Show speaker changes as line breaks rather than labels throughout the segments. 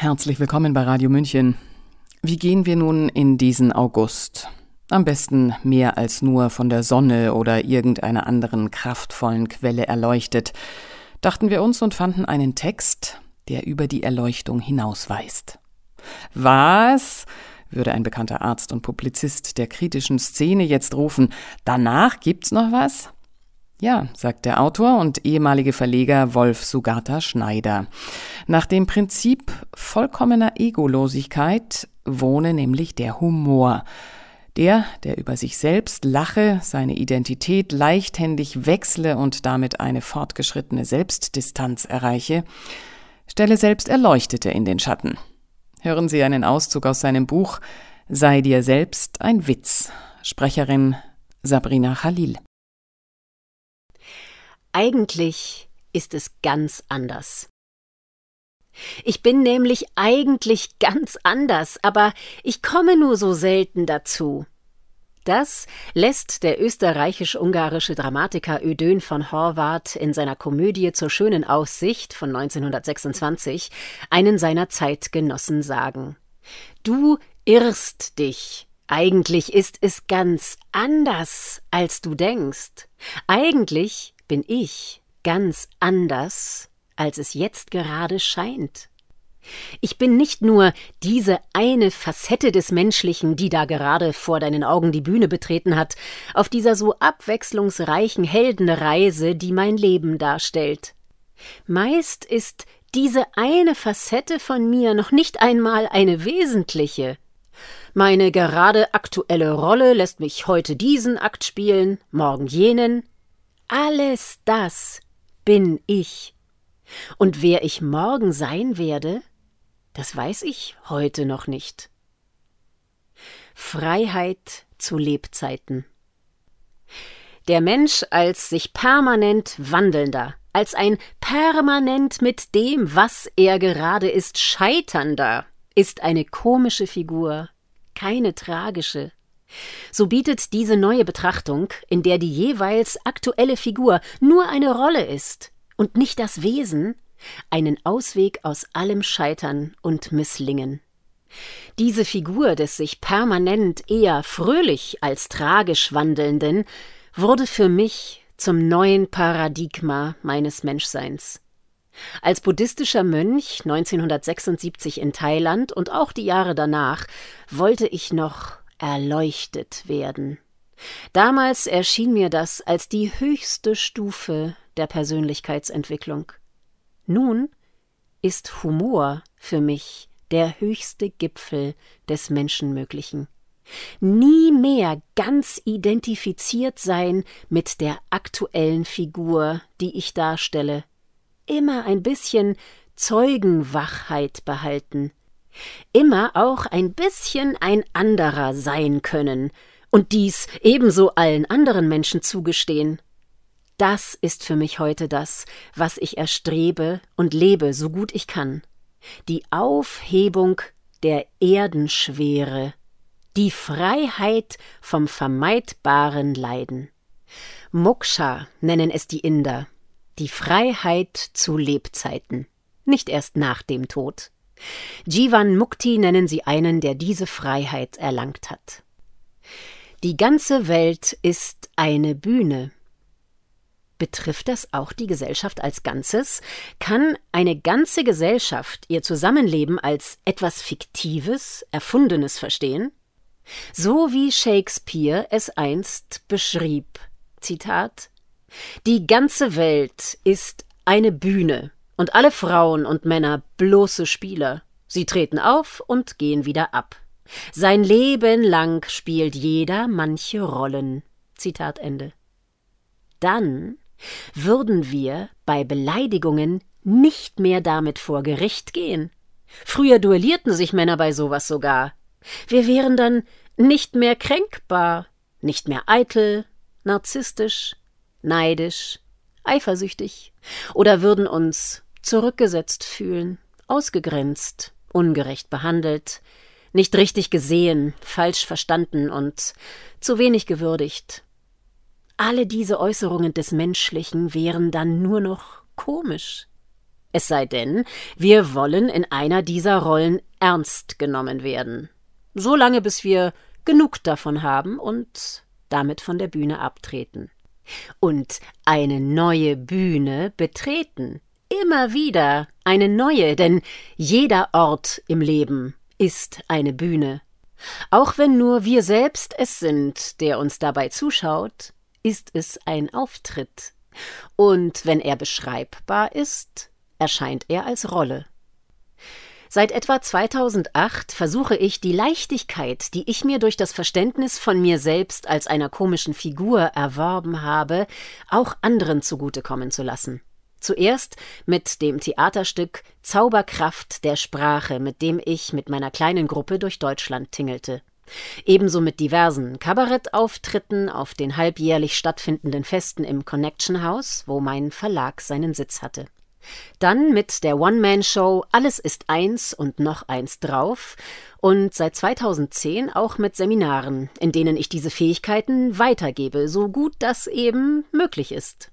Herzlich willkommen bei Radio München. Wie gehen wir nun in diesen August? Am besten mehr als nur von der Sonne oder irgendeiner anderen kraftvollen Quelle erleuchtet, dachten wir uns und fanden einen Text, der über die Erleuchtung hinausweist. Was? würde ein bekannter Arzt und Publizist der kritischen Szene jetzt rufen. Danach gibt's noch was? Ja, sagt der Autor und ehemalige Verleger Wolf Sugata Schneider. Nach dem Prinzip vollkommener Egolosigkeit wohne nämlich der Humor. Der, der über sich selbst lache, seine Identität leichthändig wechsle und damit eine fortgeschrittene Selbstdistanz erreiche, stelle selbst Erleuchtete in den Schatten. Hören Sie einen Auszug aus seinem Buch Sei dir selbst ein Witz. Sprecherin Sabrina Khalil.
Eigentlich ist es ganz anders. Ich bin nämlich eigentlich ganz anders, aber ich komme nur so selten dazu. Das lässt der österreichisch-ungarische Dramatiker Ödön von Horvath in seiner Komödie zur schönen Aussicht von 1926 einen seiner Zeitgenossen sagen. Du irrst dich. Eigentlich ist es ganz anders, als du denkst. Eigentlich bin ich ganz anders, als es jetzt gerade scheint. Ich bin nicht nur diese eine Facette des Menschlichen, die da gerade vor deinen Augen die Bühne betreten hat, auf dieser so abwechslungsreichen Heldenreise, die mein Leben darstellt. Meist ist diese eine Facette von mir noch nicht einmal eine wesentliche. Meine gerade aktuelle Rolle lässt mich heute diesen Akt spielen, morgen jenen, alles das bin ich. Und wer ich morgen sein werde, das weiß ich heute noch nicht. Freiheit zu Lebzeiten. Der Mensch als sich permanent wandelnder, als ein permanent mit dem, was er gerade ist, scheiternder, ist eine komische Figur, keine tragische. So bietet diese neue Betrachtung, in der die jeweils aktuelle Figur nur eine Rolle ist und nicht das Wesen, einen Ausweg aus allem Scheitern und Misslingen. Diese Figur des sich permanent eher fröhlich als tragisch wandelnden wurde für mich zum neuen Paradigma meines Menschseins. Als buddhistischer Mönch 1976 in Thailand und auch die Jahre danach wollte ich noch erleuchtet werden. Damals erschien mir das als die höchste Stufe der Persönlichkeitsentwicklung. Nun ist Humor für mich der höchste Gipfel des Menschenmöglichen. Nie mehr ganz identifiziert sein mit der aktuellen Figur, die ich darstelle. Immer ein bisschen Zeugenwachheit behalten, immer auch ein bisschen ein anderer sein können und dies ebenso allen anderen Menschen zugestehen. Das ist für mich heute das, was ich erstrebe und lebe, so gut ich kann. Die Aufhebung der Erdenschwere, die Freiheit vom vermeidbaren Leiden. Moksha nennen es die Inder, die Freiheit zu Lebzeiten, nicht erst nach dem Tod. Jivan Mukti nennen sie einen, der diese Freiheit erlangt hat. Die ganze Welt ist eine Bühne. Betrifft das auch die Gesellschaft als Ganzes? Kann eine ganze Gesellschaft ihr Zusammenleben als etwas Fiktives, Erfundenes verstehen? So wie Shakespeare es einst beschrieb. Zitat Die ganze Welt ist eine Bühne, und alle Frauen und Männer bloße Spieler. Sie treten auf und gehen wieder ab. Sein Leben lang spielt jeder manche Rollen. Zitat Ende. Dann würden wir bei Beleidigungen nicht mehr damit vor Gericht gehen. Früher duellierten sich Männer bei sowas sogar. Wir wären dann nicht mehr kränkbar, nicht mehr eitel, narzisstisch, neidisch, eifersüchtig oder würden uns zurückgesetzt fühlen, ausgegrenzt, ungerecht behandelt, nicht richtig gesehen, falsch verstanden und zu wenig gewürdigt. Alle diese Äußerungen des Menschlichen wären dann nur noch komisch. Es sei denn, wir wollen in einer dieser Rollen ernst genommen werden. So lange, bis wir genug davon haben und damit von der Bühne abtreten. Und eine neue Bühne betreten. Immer wieder eine neue, denn jeder Ort im Leben ist eine Bühne. Auch wenn nur wir selbst es sind, der uns dabei zuschaut, ist es ein Auftritt. Und wenn er beschreibbar ist, erscheint er als Rolle. Seit etwa 2008 versuche ich, die Leichtigkeit, die ich mir durch das Verständnis von mir selbst als einer komischen Figur erworben habe, auch anderen zugutekommen zu lassen. Zuerst mit dem Theaterstück Zauberkraft der Sprache, mit dem ich mit meiner kleinen Gruppe durch Deutschland tingelte. Ebenso mit diversen Kabarettauftritten auf den halbjährlich stattfindenden Festen im Connection House, wo mein Verlag seinen Sitz hatte. Dann mit der One-Man-Show Alles ist eins und noch eins drauf und seit 2010 auch mit Seminaren, in denen ich diese Fähigkeiten weitergebe, so gut das eben möglich ist.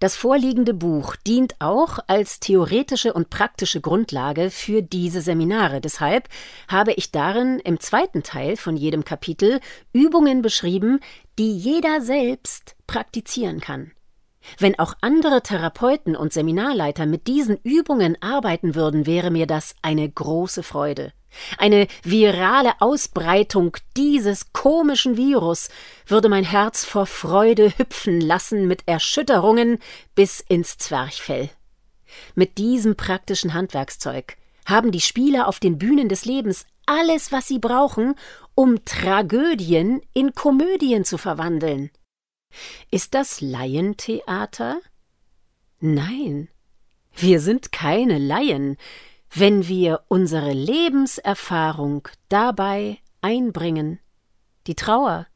Das vorliegende Buch dient auch als theoretische und praktische Grundlage für diese Seminare. Deshalb habe ich darin im zweiten Teil von jedem Kapitel Übungen beschrieben, die jeder selbst praktizieren kann. Wenn auch andere Therapeuten und Seminarleiter mit diesen Übungen arbeiten würden, wäre mir das eine große Freude. Eine virale Ausbreitung dieses komischen Virus würde mein Herz vor Freude hüpfen lassen mit Erschütterungen bis ins Zwerchfell. Mit diesem praktischen Handwerkszeug haben die Spieler auf den Bühnen des Lebens alles, was sie brauchen, um Tragödien in Komödien zu verwandeln. Ist das Laientheater? Nein, wir sind keine Laien, wenn wir unsere Lebenserfahrung dabei einbringen, die Trauer,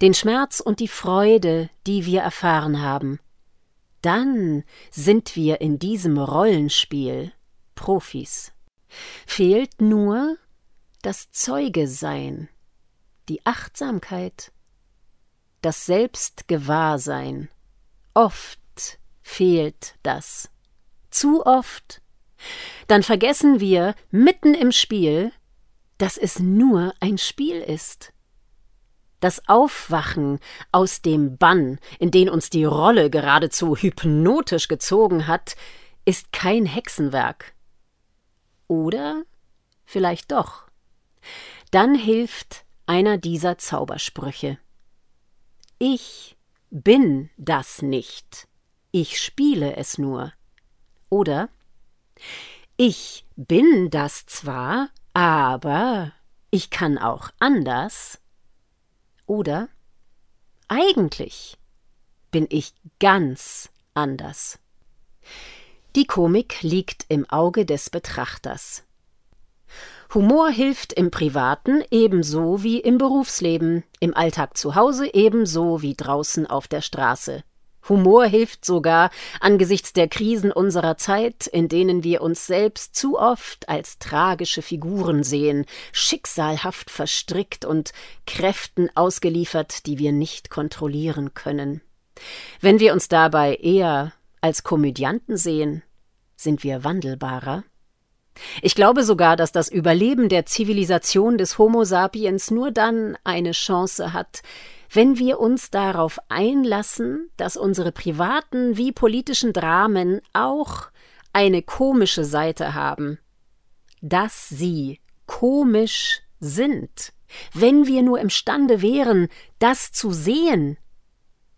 den Schmerz und die Freude, die wir erfahren haben, dann sind wir in diesem Rollenspiel Profis. Fehlt nur das Zeugesein, die Achtsamkeit, das Selbstgewahrsein. Oft fehlt das. Zu oft. Dann vergessen wir mitten im Spiel, dass es nur ein Spiel ist. Das Aufwachen aus dem Bann, in den uns die Rolle geradezu hypnotisch gezogen hat, ist kein Hexenwerk. Oder vielleicht doch. Dann hilft einer dieser Zaubersprüche. Ich bin das nicht. Ich spiele es nur. Oder ich bin das zwar, aber ich kann auch anders. Oder eigentlich bin ich ganz anders. Die Komik liegt im Auge des Betrachters. Humor hilft im Privaten ebenso wie im Berufsleben, im Alltag zu Hause ebenso wie draußen auf der Straße. Humor hilft sogar angesichts der Krisen unserer Zeit, in denen wir uns selbst zu oft als tragische Figuren sehen, schicksalhaft verstrickt und Kräften ausgeliefert, die wir nicht kontrollieren können. Wenn wir uns dabei eher als Komödianten sehen, sind wir wandelbarer ich glaube sogar, dass das Überleben der Zivilisation des Homo sapiens nur dann eine Chance hat, wenn wir uns darauf einlassen, dass unsere privaten wie politischen Dramen auch eine komische Seite haben, dass sie komisch sind, wenn wir nur imstande wären, das zu sehen.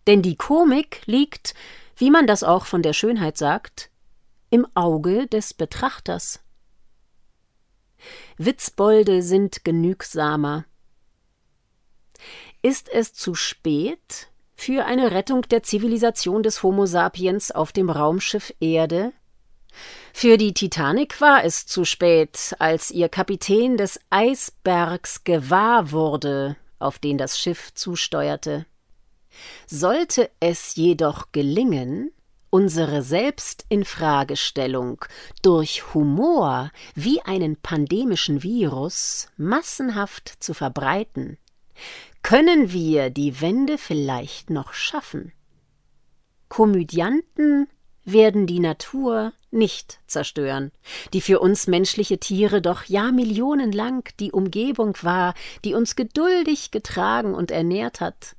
Denn die Komik liegt, wie man das auch von der Schönheit sagt, im Auge des Betrachters. Witzbolde sind genügsamer. Ist es zu spät für eine Rettung der Zivilisation des Homo sapiens auf dem Raumschiff Erde? Für die Titanic war es zu spät, als ihr Kapitän des Eisbergs gewahr wurde, auf den das Schiff zusteuerte. Sollte es jedoch gelingen, unsere Selbstinfragestellung durch Humor wie einen pandemischen Virus massenhaft zu verbreiten, können wir die Wende vielleicht noch schaffen. Komödianten werden die Natur nicht zerstören, die für uns menschliche Tiere doch jahrmillionenlang die Umgebung war, die uns geduldig getragen und ernährt hat.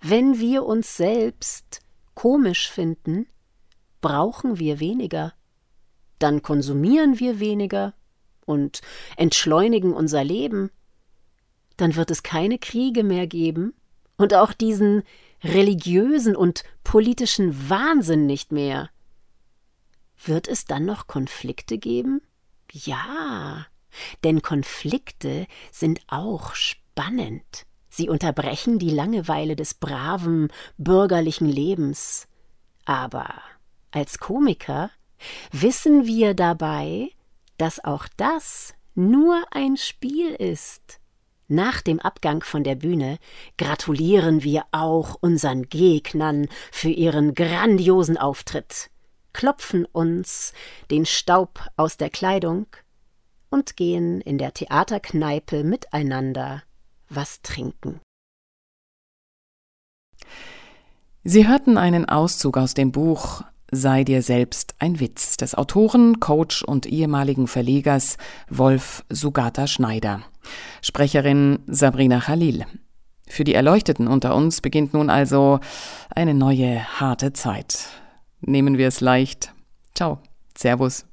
Wenn wir uns selbst komisch finden, brauchen wir weniger, dann konsumieren wir weniger und entschleunigen unser Leben, dann wird es keine Kriege mehr geben und auch diesen religiösen und politischen Wahnsinn nicht mehr. Wird es dann noch Konflikte geben? Ja, denn Konflikte sind auch spannend. Sie unterbrechen die Langeweile des braven, bürgerlichen Lebens. Aber als Komiker wissen wir dabei, dass auch das nur ein Spiel ist. Nach dem Abgang von der Bühne gratulieren wir auch unseren Gegnern für ihren grandiosen Auftritt, klopfen uns den Staub aus der Kleidung und gehen in der Theaterkneipe miteinander was trinken.
Sie hörten einen Auszug aus dem Buch Sei dir selbst ein Witz des Autoren, Coach und ehemaligen Verlegers Wolf Sugata Schneider. Sprecherin Sabrina Khalil. Für die Erleuchteten unter uns beginnt nun also eine neue harte Zeit. Nehmen wir es leicht. Ciao. Servus.